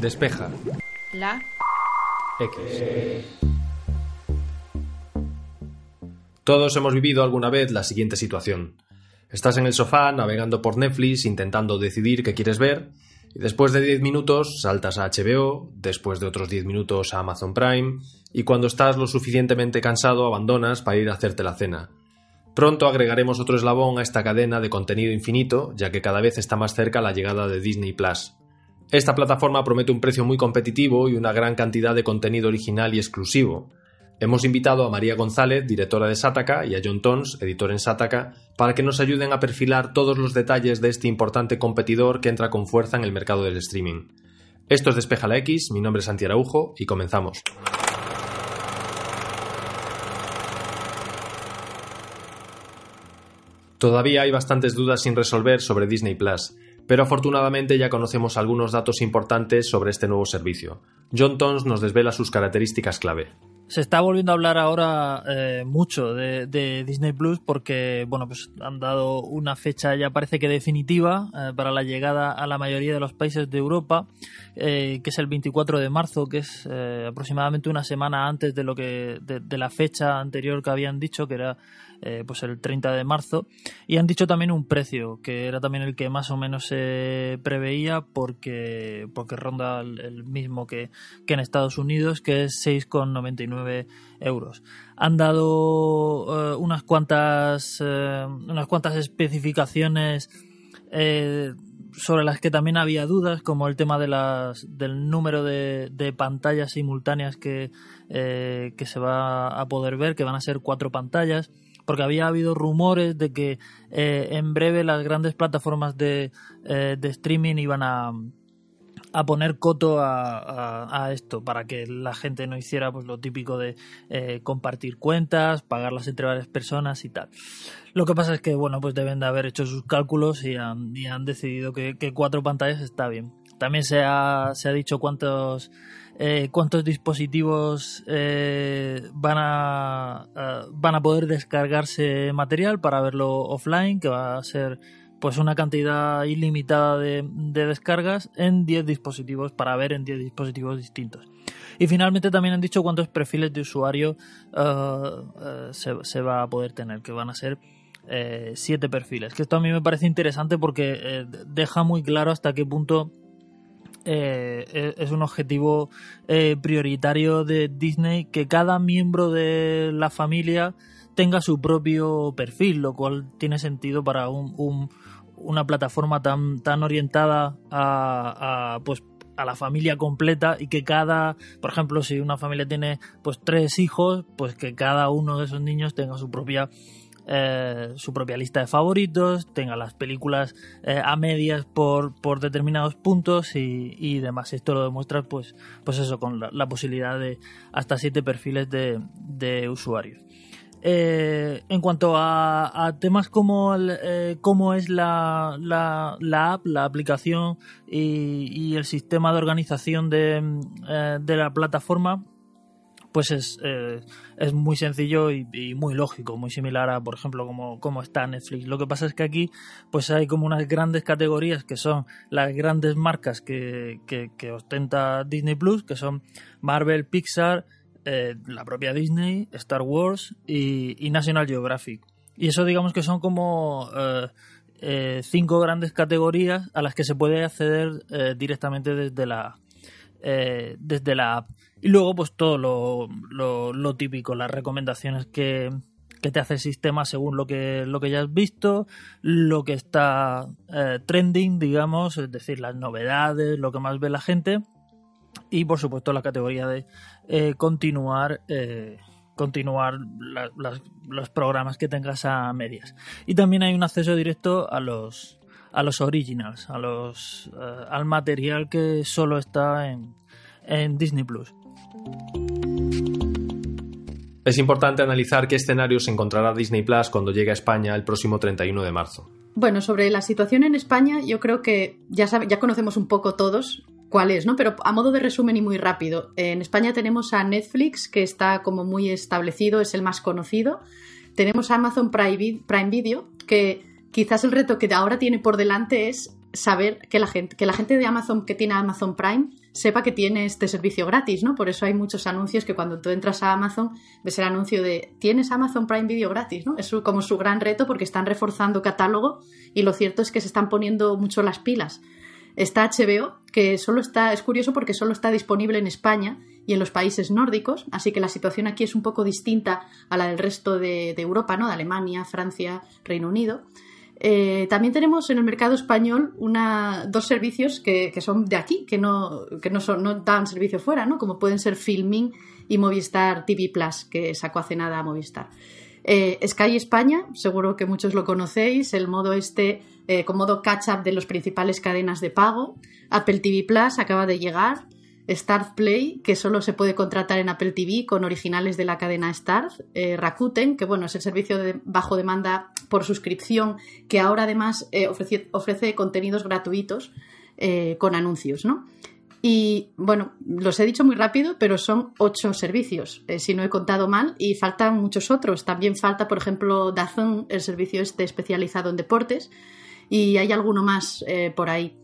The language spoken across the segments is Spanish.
Despeja. La. X. Todos hemos vivido alguna vez la siguiente situación. Estás en el sofá navegando por Netflix intentando decidir qué quieres ver y después de 10 minutos saltas a HBO, después de otros 10 minutos a Amazon Prime y cuando estás lo suficientemente cansado abandonas para ir a hacerte la cena. Pronto agregaremos otro eslabón a esta cadena de contenido infinito, ya que cada vez está más cerca la llegada de Disney Plus. Esta plataforma promete un precio muy competitivo y una gran cantidad de contenido original y exclusivo. Hemos invitado a María González, directora de Sataka, y a John Tons, editor en Sataka, para que nos ayuden a perfilar todos los detalles de este importante competidor que entra con fuerza en el mercado del streaming. Esto es Despeja la X, mi nombre es Santi Araujo y comenzamos. Todavía hay bastantes dudas sin resolver sobre Disney Plus, pero afortunadamente ya conocemos algunos datos importantes sobre este nuevo servicio. John Tons nos desvela sus características clave. Se está volviendo a hablar ahora eh, mucho de, Disney Plus porque bueno pues han dado una fecha ya parece que definitiva eh, para la llegada a la mayoría de los países de Europa eh, que es el 24 de marzo que es aproximadamente una semana antes de lo que de, la fecha anterior que habían dicho que era pues el 30 de marzo y han dicho también un precio que era también el que más o menos se preveía porque porque ronda el, mismo que, que en Estados Unidos que es 6,99 euros. Han dado eh, unas cuantas eh, unas cuantas especificaciones eh, sobre las que también había dudas, como el tema de las, del número de, pantallas simultáneas que, que se va a poder ver, que van a ser cuatro pantallas porque había habido rumores de que en breve las grandes plataformas de, de streaming iban a, a poner coto a, esto para que la gente no hiciera pues lo típico de eh, compartir cuentas, pagarlas entre varias personas y tal. Lo que pasa es que bueno pues deben de haber hecho sus cálculos y han, han decidido que, cuatro pantallas está bien. También se ha, se ha dicho cuántos eh, cuántos dispositivos eh, van a van a poder descargarse material para verlo offline que va a ser pues una cantidad ilimitada de, descargas en 10 dispositivos para ver en 10 dispositivos distintos. Y finalmente también han dicho cuántos perfiles de usuario eh, eh, se, va a poder tener, que van a ser 7 eh, perfiles. Que esto a mí me parece interesante porque deja muy claro hasta qué punto e, es un objetivo prioritario de Disney que cada miembro de la familia tenga su propio perfil, lo cual tiene sentido para un, una plataforma tan, tan orientada a, pues a la familia completa y que cada, por ejemplo, si una familia tiene pues tres hijos, pues que cada uno de esos niños tenga su propia eh, su propia lista de favoritos, tenga las películas eh, a medias por, por determinados puntos y, demás. Esto lo demuestra pues, pues eso, con la, posibilidad de hasta siete perfiles de, de usuarios. Eh, en cuanto a, temas como eh, cómo es la, app, la aplicación y, el sistema de organización de, eh, la plataforma, pues es, muy sencillo y, muy lógico, muy similar a, por ejemplo, como, está Netflix. Lo que pasa es que aquí pues hay como unas grandes categorías que son las grandes marcas que, que ostenta Disney Plus, que son Marvel, Pixar, eh, la propia Disney, Star Wars y, National Geographic. Y eso digamos que son como eh, eh, cinco grandes categorías a las que se puede acceder directamente desde la, desde la app. Y luego pues todo lo, lo, típico, las recomendaciones que, que, te hace el sistema según lo que, lo que ya has visto, lo que está trending, digamos, es decir, las novedades, lo que más ve la gente y por supuesto la categoría de eh, continuar eh, continuar los programas que tengas a medias y también hay un acceso directo a los a los originals a los eh, al material que solo está en, en Disney Plus es importante analizar qué escenario se encontrará Disney Plus cuando llegue a España el próximo 31 de marzo. Bueno, sobre la situación en España, yo creo que ya, ya conocemos un poco todos cuál es, ¿no? Pero a modo de resumen y muy rápido, en España tenemos a Netflix, que está como muy establecido, es el más conocido. Tenemos a Amazon Prime Video, que quizás el reto que ahora tiene por delante es saber que la gente, que la gente de Amazon que tiene Amazon Prime sepa que tiene este servicio gratis, ¿no? Por eso hay muchos anuncios que cuando tú entras a Amazon ves el anuncio de tienes Amazon Prime Video gratis, ¿no? Es como su gran reto porque están reforzando catálogo y lo cierto es que se están poniendo mucho las pilas. Está HBO, que solo está, es curioso porque solo está disponible en España y en los países nórdicos, así que la situación aquí es un poco distinta a la del resto de, Europa, ¿no? De Alemania, Francia, Reino Unido. Eh, también tenemos en el mercado español una, dos servicios que, son de aquí, que no, que no, son, no dan servicio fuera, ¿no? como pueden ser Filming y Movistar TV Plus, que sacó hace nada a Movistar. Eh, Sky España, seguro que muchos lo conocéis, el modo este eh, con modo catch-up de las principales cadenas de pago. Apple TV Plus acaba de llegar. Start Play, que solo se puede contratar en Apple TV con originales de la cadena Start, eh, Rakuten, que bueno, es el servicio de bajo demanda por suscripción, que ahora además eh, ofrece, contenidos gratuitos con anuncios, ¿no? Y bueno, los he dicho muy rápido, pero son ocho servicios, si no he contado mal, y faltan muchos otros. También falta, por ejemplo, Dazn, el servicio este especializado en deportes, y hay alguno más por ahí.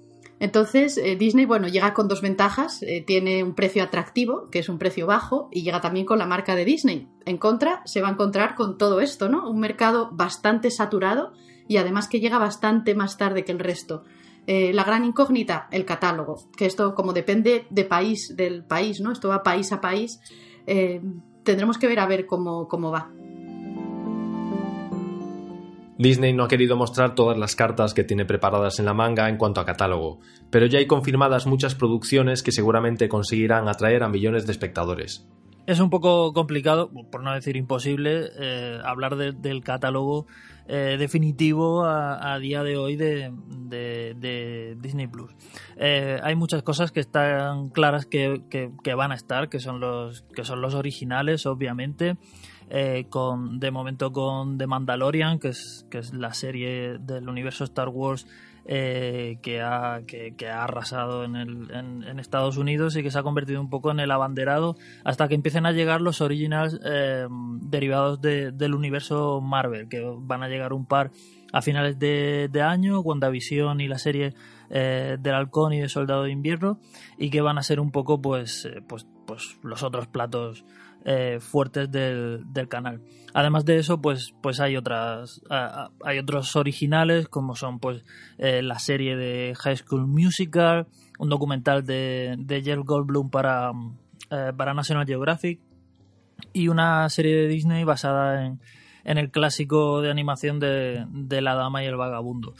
Entonces, eh, Disney, bueno, llega con dos ventajas. Eh, tiene un precio atractivo, que es un precio bajo, y llega también con la marca de Disney. En contra, se va a encontrar con todo esto, ¿no? Un mercado bastante saturado y además que llega bastante más tarde que el resto. Eh, la gran incógnita, el catálogo, que esto como depende de país, del país, ¿no? Esto va país a país. tendremos que ver a ver cómo, cómo va. Disney no ha querido mostrar todas las cartas que tiene preparadas en la manga en cuanto a catálogo, pero ya hay confirmadas muchas producciones que seguramente conseguirán atraer a millones de espectadores. Es un poco complicado, por no decir imposible, eh, hablar del catálogo eh, definitivo a, día de hoy de, Disney Plus. Eh, hay muchas cosas que están claras que, que, van a estar, que son los, que son los originales, obviamente. Eh, con, de momento con The Mandalorian, que es, que es la serie del universo Star Wars eh, que, ha, que, ha arrasado en, el, en, Estados Unidos y que se ha convertido un poco en el abanderado hasta que empiecen a llegar los originals eh, derivados del universo Marvel, que van a llegar un par a finales de, de año, WandaVision y la serie del Halcón y de Soldado de Invierno, y que van a ser un poco pues, pues, pues los otros platos eh, fuertes del, canal. Además de eso, pues, pues hay otras hay otros originales como son pues eh, la serie de High School Musical, un documental de, de Jeff Goldblum para, eh, para National Geographic y una serie de Disney basada en, en el clásico de animación de, de La Dama y el Vagabundo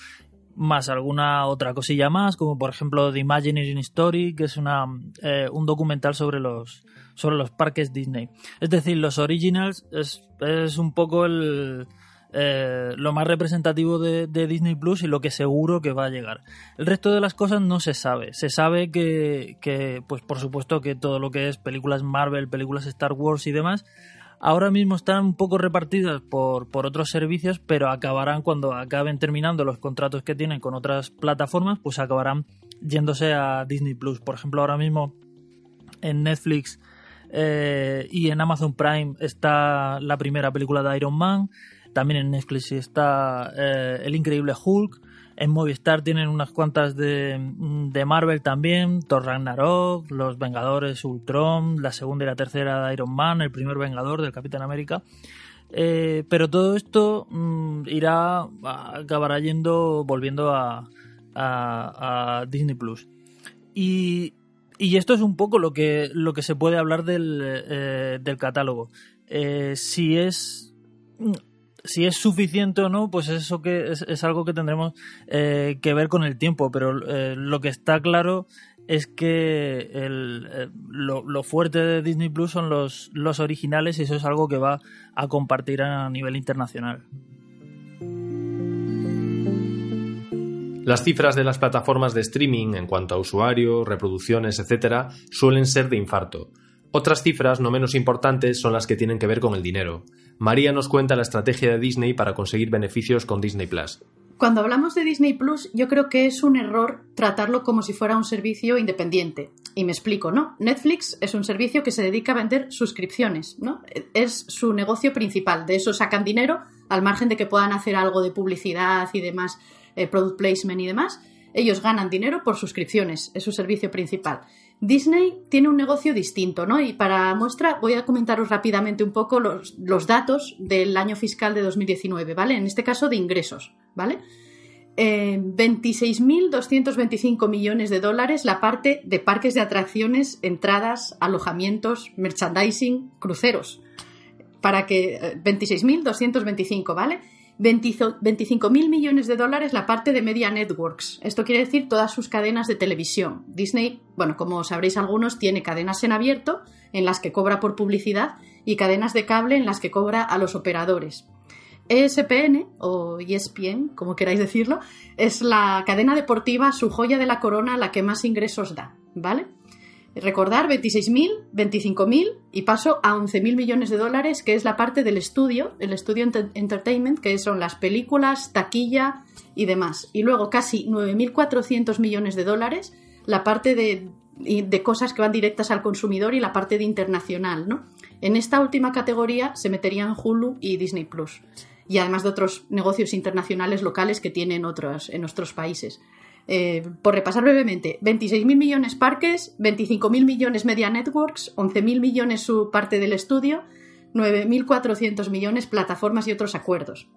más alguna otra cosilla más, como por ejemplo The Imagineering Story, que es una, un documental sobre los, sobre los parques Disney. Es decir, los originals es, es un poco el, eh, lo más representativo de, Disney Plus y lo que seguro que va a llegar. El resto de las cosas no se sabe. Se sabe que, que, pues por supuesto que todo lo que es películas Marvel, películas Star Wars y demás, ahora mismo están un poco repartidas por, por otros servicios, pero acabarán cuando acaben terminando los contratos que tienen con otras plataformas, pues acabarán yéndose a Disney Plus. Por ejemplo, ahora mismo en Netflix eh, y en Amazon Prime está la primera película de Iron Man. También en Netflix está eh, El Increíble Hulk. En Movistar tienen unas cuantas de, Marvel también. Thor Ragnarok, Los Vengadores, Ultron, la segunda y la tercera de Iron Man, el primer Vengador del Capitán América. Eh, pero todo esto mm, irá, acabará yendo, volviendo a, Disney Plus. Y y esto es un poco lo que, lo que se puede hablar del, eh, catálogo. Eh, si es si es suficiente o no, pues eso es, algo que tendremos eh, que ver con el tiempo. Pero lo que está claro es que lo, lo, fuerte de Disney Plus son los, los originales y eso es algo que va a compartir a nivel internacional. Las cifras de las plataformas de streaming en cuanto a usuarios, reproducciones, etc., suelen ser de infarto. Otras cifras no menos importantes son las que tienen que ver con el dinero. María nos cuenta la estrategia de Disney para conseguir beneficios con Disney Plus. Cuando hablamos de Disney Plus, yo creo que es un error tratarlo como si fuera un servicio independiente. Y me explico, ¿no? Netflix es un servicio que se dedica a vender suscripciones, ¿no? Es su negocio principal. De eso sacan dinero, al margen de que puedan hacer algo de publicidad y demás eh, product placement y demás. Ellos ganan dinero por suscripciones, es su servicio principal. Disney tiene un negocio distinto, ¿no? Y para muestra voy a comentaros rápidamente un poco los, datos del año fiscal de 2019, ¿vale? En este caso de ingresos, ¿vale? Eh, 26.225 millones de dólares la parte de parques de atracciones, entradas, alojamientos, merchandising, cruceros. Para que. 26.225, ¿vale? 25.000 millones de dólares la parte de Media Networks. Esto quiere decir todas sus cadenas de televisión. Disney, bueno, como sabréis algunos, tiene cadenas en abierto en las que cobra por publicidad y cadenas de cable en las que cobra a los operadores. ESPN o ESPN, como queráis decirlo, es la cadena deportiva, su joya de la corona, la que más ingresos da, ¿vale? Recordar 26.000, 25.000 y paso a 11.000 millones de dólares, que es la parte del estudio, el estudio entertainment, que son las películas, taquilla y demás. Y luego casi 9.400 millones de dólares, la parte de, de cosas que van directas al consumidor y la parte de internacional, ¿no? En esta última categoría se meterían Hulu y Disney Plus y además de otros negocios internacionales locales que tienen otros en nuestros países. Eh, por repasar brevemente, 26.000 millones parques, 25.000 millones media networks, 11.000 millones su parte del estudio, 9.400 millones plataformas y otros acuerdos.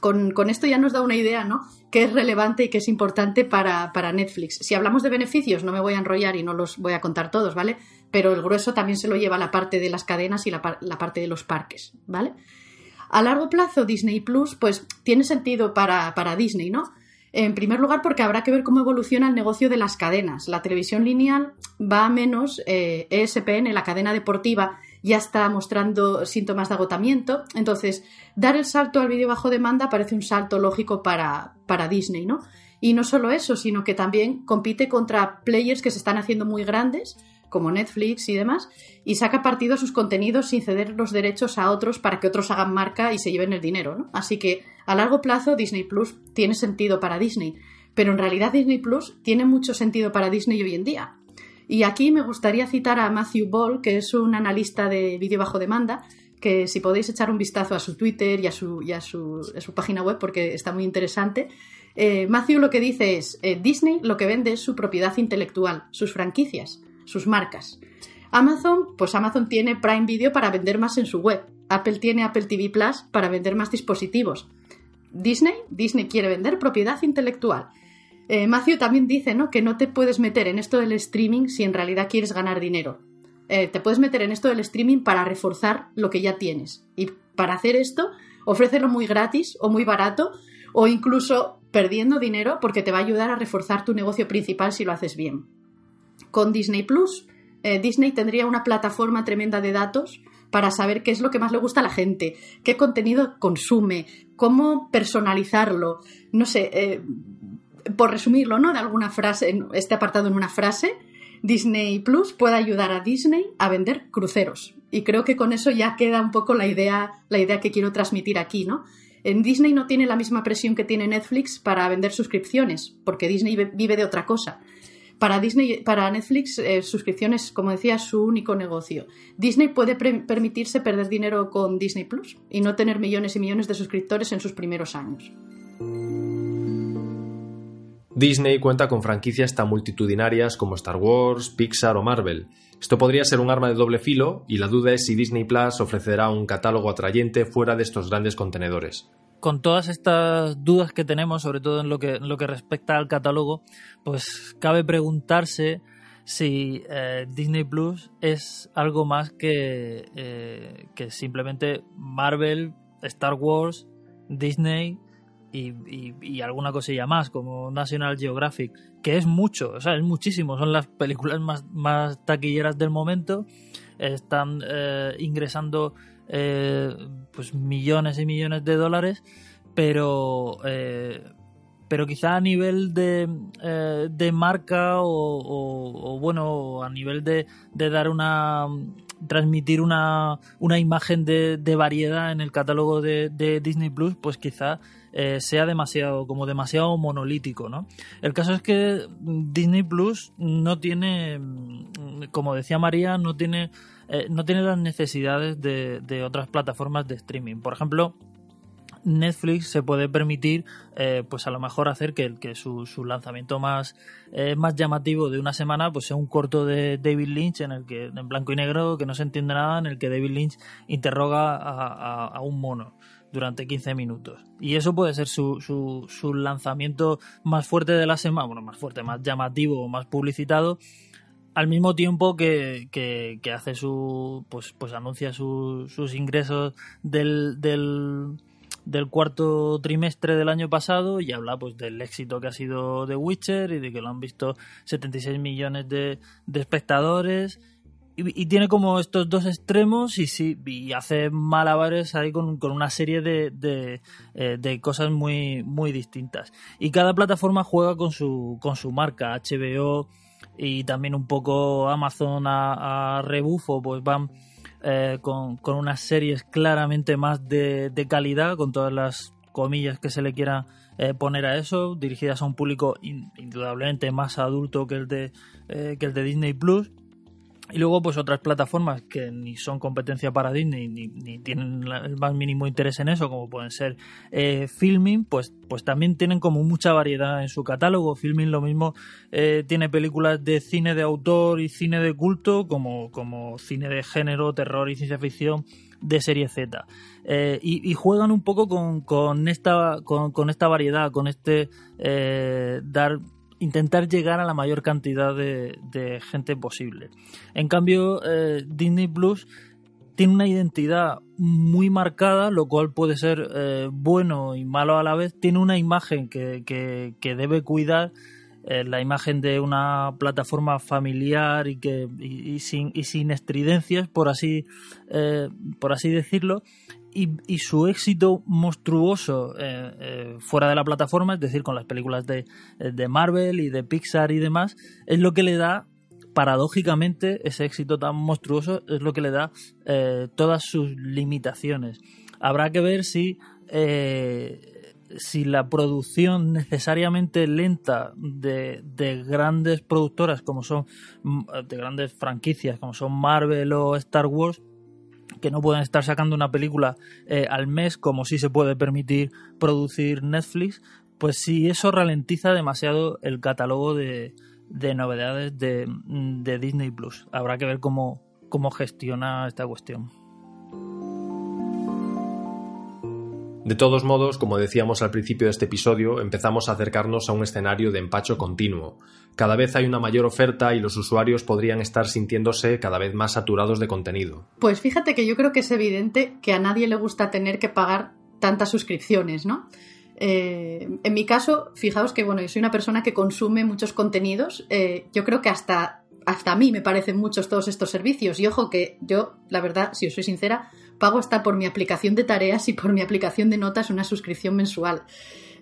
Con, esto ya nos da una idea, ¿no? Que es relevante y que es importante para, Netflix. Si hablamos de beneficios, no me voy a enrollar y no los voy a contar todos, ¿vale? Pero el grueso también se lo lleva la parte de las cadenas y la, la parte de los parques, ¿vale? A largo plazo, Disney Plus, pues tiene sentido para, para Disney, ¿no? En primer lugar, porque habrá que ver cómo evoluciona el negocio de las cadenas. La televisión lineal va a menos, eh, ESPN, la cadena deportiva, ya está mostrando síntomas de agotamiento. Entonces, dar el salto al vídeo bajo demanda parece un salto lógico para, para Disney, ¿no? Y no solo eso, sino que también compite contra players que se están haciendo muy grandes, como Netflix y demás, y saca partido a sus contenidos sin ceder los derechos a otros para que otros hagan marca y se lleven el dinero, ¿no? Así que a largo plazo Disney Plus tiene sentido para Disney, pero en realidad Disney Plus tiene mucho sentido para Disney hoy en día. Y aquí me gustaría citar a Matthew Ball, que es un analista de vídeo bajo demanda, que si podéis echar un vistazo a su Twitter y a su, su, página web, porque está muy interesante. Eh, Matthew lo que dice es, eh, Disney lo que vende es su propiedad intelectual, sus franquicias sus marcas. Amazon, pues Amazon tiene Prime Video para vender más en su web. Apple tiene Apple TV Plus para vender más dispositivos. Disney, Disney quiere vender propiedad intelectual. Eh, Matthew también dice ¿no? que no te puedes meter en esto del streaming si en realidad quieres ganar dinero. Eh, te puedes meter en esto del streaming para reforzar lo que ya tienes. Y para hacer esto, ofrécelo muy gratis o muy barato o incluso perdiendo dinero porque te va a ayudar a reforzar tu negocio principal si lo haces bien con Disney Plus. Eh, Disney tendría una plataforma tremenda de datos para saber qué es lo que más le gusta a la gente, qué contenido consume, cómo personalizarlo. No sé, eh, por resumirlo, ¿no? De alguna frase, este apartado en una frase, Disney Plus puede ayudar a Disney a vender cruceros. Y creo que con eso ya queda un poco la idea, la idea que quiero transmitir aquí, ¿no? En Disney no tiene la misma presión que tiene Netflix para vender suscripciones, porque Disney vive de otra cosa. Para Disney, para Netflix, eh, suscripciones, como decía, es su único negocio. Disney puede permitirse perder dinero con Disney Plus y no tener millones y millones de suscriptores en sus primeros años. Disney cuenta con franquicias tan multitudinarias como Star Wars, Pixar o Marvel. Esto podría ser un arma de doble filo y la duda es si Disney Plus ofrecerá un catálogo atrayente fuera de estos grandes contenedores con todas estas dudas que tenemos, sobre todo en lo que, respecta al catálogo, pues cabe preguntarse si eh, Disney Plus es algo más que, eh, simplemente Marvel, Star Wars, Disney y, alguna cosilla más, como National Geographic, que es mucho, o sea, es muchísimo, son las películas más, más taquilleras del momento, están eh, ingresando eh, pues millones y millones de dólares, pero eh, pero quizá a nivel de, eh, de marca o, bueno a nivel de, de, dar una transmitir una, una imagen de, variedad en el catálogo de, Disney Plus pues quizá sea demasiado como demasiado monolítico no el caso es que Disney Plus no tiene como decía María no tiene eh, no tiene las necesidades de, otras plataformas de streaming. Por ejemplo, Netflix se puede permitir, eh, pues a lo mejor hacer que, que su, su lanzamiento más, eh, más llamativo de una semana, pues sea un corto de David Lynch en el que, en blanco y negro, que no se entiende nada, en el que David Lynch interroga a, a, un mono durante 15 minutos. Y eso puede ser su, su, su lanzamiento más fuerte de la semana, bueno, más fuerte, más llamativo, más publicitado, al mismo tiempo que, que, hace su pues pues anuncia sus ingresos del, del, del, cuarto trimestre del año pasado y habla pues del éxito que ha sido The Witcher y de que lo han visto 76 millones de, de espectadores. Y, tiene como estos dos extremos y sí y hace malabares ahí con, con una serie de, de, eh, de, cosas muy muy distintas. Y cada plataforma juega con su con su marca HBO y también un poco Amazon a, rebufo, pues van eh, con, unas series claramente más de, calidad, con todas las comillas que se le quiera eh, poner a eso, dirigidas a un público indudablemente más adulto que el de, eh, que el de Disney Plus. Y luego, pues otras plataformas que ni son competencia para Disney ni, ni tienen el más mínimo interés en eso, como pueden ser eh, Filming, pues, pues también tienen como mucha variedad en su catálogo. Filming lo mismo eh, tiene películas de cine de autor y cine de culto, como, como cine de género, terror y ciencia ficción de serie Z. Eh, y, juegan un poco con, con esta, con, con, esta variedad, con este dar intentar llegar a la mayor cantidad de, gente posible. En cambio, eh, Disney Plus tiene una identidad muy marcada, lo cual puede ser eh, bueno y malo a la vez. Tiene una imagen que, que, debe cuidar, eh, la imagen de una plataforma familiar y, que, y, sin, y sin estridencias, por así, por así decirlo y, su éxito monstruoso eh, eh, fuera de la plataforma, es decir, con las películas de, de, Marvel y de Pixar y demás, es lo que le da, paradójicamente, ese éxito tan monstruoso, es lo que le da eh, todas sus limitaciones. Habrá que ver si, si la producción necesariamente lenta de, de grandes productoras como son, de grandes franquicias como son Marvel o Star Wars, que no pueden estar sacando una película eh, al mes como si se puede permitir producir Netflix, pues si eso ralentiza demasiado el catálogo de, novedades de, de, Disney Plus. Habrá que ver cómo, cómo gestiona esta cuestión. De todos modos, como decíamos al principio de este episodio, empezamos a acercarnos a un escenario de empacho continuo. Cada vez hay una mayor oferta y los usuarios podrían estar sintiéndose cada vez más saturados de contenido. Pues fíjate que yo creo que es evidente que a nadie le gusta tener que pagar tantas suscripciones, ¿no? Eh, en mi caso, fijaos que bueno, yo soy una persona que consume muchos contenidos. Eh, yo creo que hasta hasta a mí me parecen muchos todos estos servicios. Y ojo que yo, la verdad, si os soy sincera, pago hasta por mi aplicación de tareas y por mi aplicación de notas una suscripción mensual.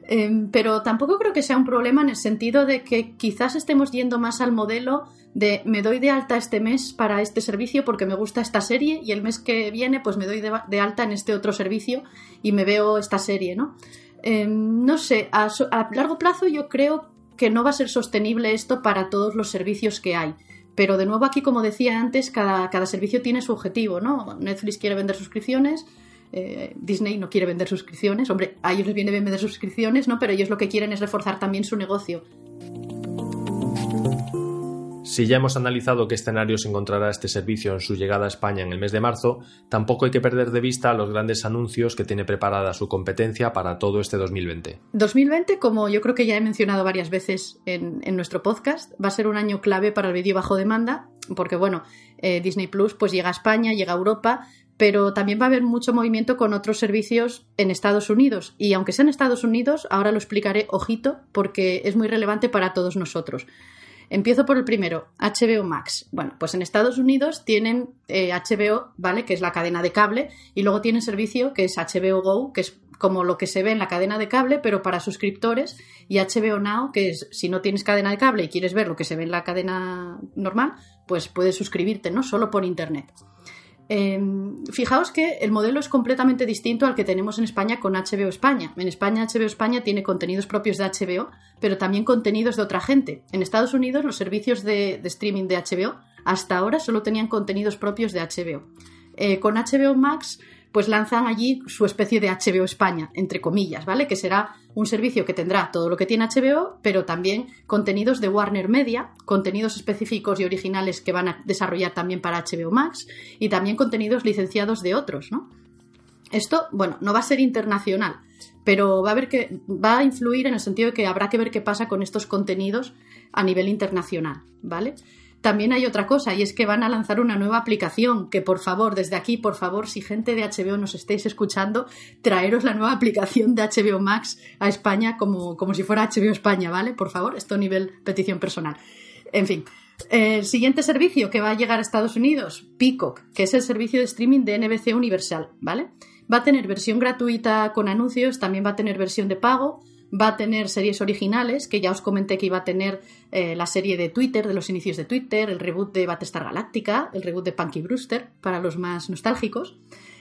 Em, pero tampoco creo que sea un problema en el sentido de que quizás estemos yendo más al modelo de me doy de alta este mes para este servicio porque me gusta esta serie y el mes que viene pues me doy de, alta en este otro servicio y me veo esta serie, ¿no? Em, no sé, a largo plazo yo creo que no va a ser sostenible esto para todos los servicios que hay. Pero de nuevo aquí, como decía antes, cada, cada servicio tiene su objetivo, ¿no? Netflix quiere vender suscripciones, eh, Disney no quiere vender suscripciones. Hombre, a ellos les viene bien vender suscripciones, ¿no? Pero ellos lo que quieren es reforzar también su negocio. Si ya hemos analizado qué escenario se encontrará este servicio en su llegada a España en el mes de marzo, tampoco hay que perder de vista los grandes anuncios que tiene preparada su competencia para todo este 2020. 2020, como yo creo que ya he mencionado varias veces en, nuestro podcast, va a ser un año clave para el vídeo bajo demanda, porque bueno, eh, Disney Plus pues llega a España, llega a Europa, pero también va a haber mucho movimiento con otros servicios en Estados Unidos. Y aunque sea en Estados Unidos, ahora lo explicaré, ojito, porque es muy relevante para todos nosotros. Empiezo por el primero, HBO Max. Bueno, pues en Estados Unidos tienen HBO, eh, ¿vale? Que es la cadena de cable, y luego tienen servicio que es HBO Go, que es como lo que se ve en la cadena de cable, pero para suscriptores, y HBO Now, que es si no tienes cadena de cable y quieres ver lo que se ve en la cadena normal, pues puedes suscribirte, ¿no? Solo por internet. Em, fijaos que el modelo es completamente distinto al que tenemos en España con HBO España. En España, HBO España tiene contenidos propios de HBO, pero también contenidos de otra gente. En Estados Unidos, los servicios de, streaming de HBO hasta ahora solo tenían contenidos propios de HBO. Eh, con HBO Max pues lanzan allí su especie de HBO España, entre comillas, ¿vale? Que será un servicio que tendrá todo lo que tiene HBO, pero también contenidos de Warner Media, contenidos específicos y originales que van a desarrollar también para HBO Max y también contenidos licenciados de otros, ¿no? Esto, bueno, no va a ser internacional, pero va a, que, va a influir en el sentido de que habrá que ver qué pasa con estos contenidos a nivel internacional, ¿vale? También hay otra cosa y es que van a lanzar una nueva aplicación que por favor, desde aquí, por favor, si gente de HBO nos estéis escuchando, traeros la nueva aplicación de HBO Max a España como, como si fuera HBO España, ¿vale? Por favor, esto a nivel petición personal. En fin, el siguiente servicio que va a llegar a Estados Unidos, Peacock, que es el servicio de streaming de NBC Universal, ¿vale? Va a tener versión gratuita con anuncios, también va a tener versión de pago va a tener series originales, que ya os comenté que iba a tener eh, la serie de Twitter, de los inicios de Twitter, el reboot de Battlestar Galactica, el reboot de Punky Brewster, para los más nostálgicos.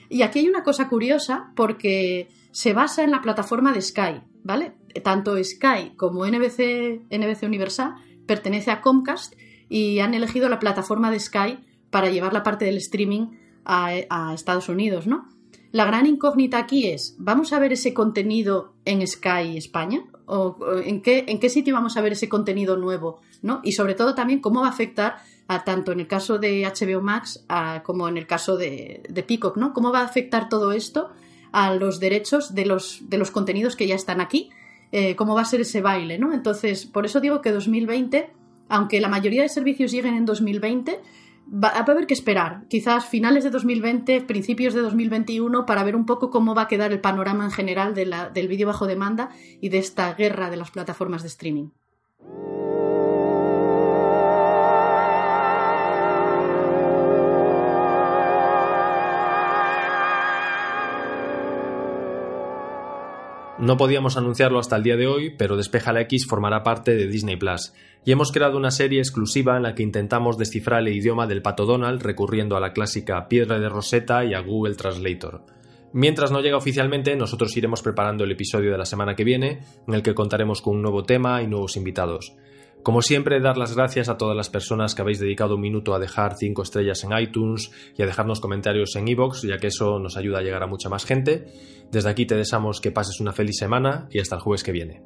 Y aquí hay una cosa curiosa porque se basa en la plataforma de Sky, ¿vale? Tanto Sky como NBC, NBC Universal pertenece a Comcast y han elegido la plataforma de Sky para llevar la parte del streaming a, a Estados Unidos, ¿no? La gran incógnita aquí es, ¿vamos a ver ese contenido en Sky España? ¿O en qué, en qué sitio vamos a ver ese contenido nuevo? ¿no? Y sobre todo también cómo va a afectar a tanto en el caso de HBO Max como en el caso de, Peacock, ¿no? ¿Cómo va a afectar todo esto a los derechos de los, de los contenidos que ya están aquí? Eh, ¿Cómo va a ser ese baile, ¿no? Entonces, por eso digo que 2020, aunque la mayoría de servicios lleguen en 2020, va, a haber que esperar, quizás finales de 2020, principios de 2021, para ver un poco cómo va a quedar el panorama en general del vídeo bajo demanda y de esta guerra de las plataformas de streaming. No podíamos anunciarlo hasta el día de hoy, pero Despeja la X formará parte de Disney Plus, y hemos creado una serie exclusiva en la que intentamos descifrar el idioma del pato Donald recurriendo a la clásica piedra de Rosetta y a Google Translator. Mientras no llega oficialmente, nosotros iremos preparando el episodio de la semana que viene, en el que contaremos con un nuevo tema y nuevos invitados. Como siempre, dar las gracias a todas las personas que habéis dedicado un minuto a dejar 5 estrellas en iTunes y a dejarnos comentarios en iVoox, ya que eso nos ayuda a llegar a mucha más gente. Desde aquí te deseamos que pases una feliz semana y hasta el jueves que viene.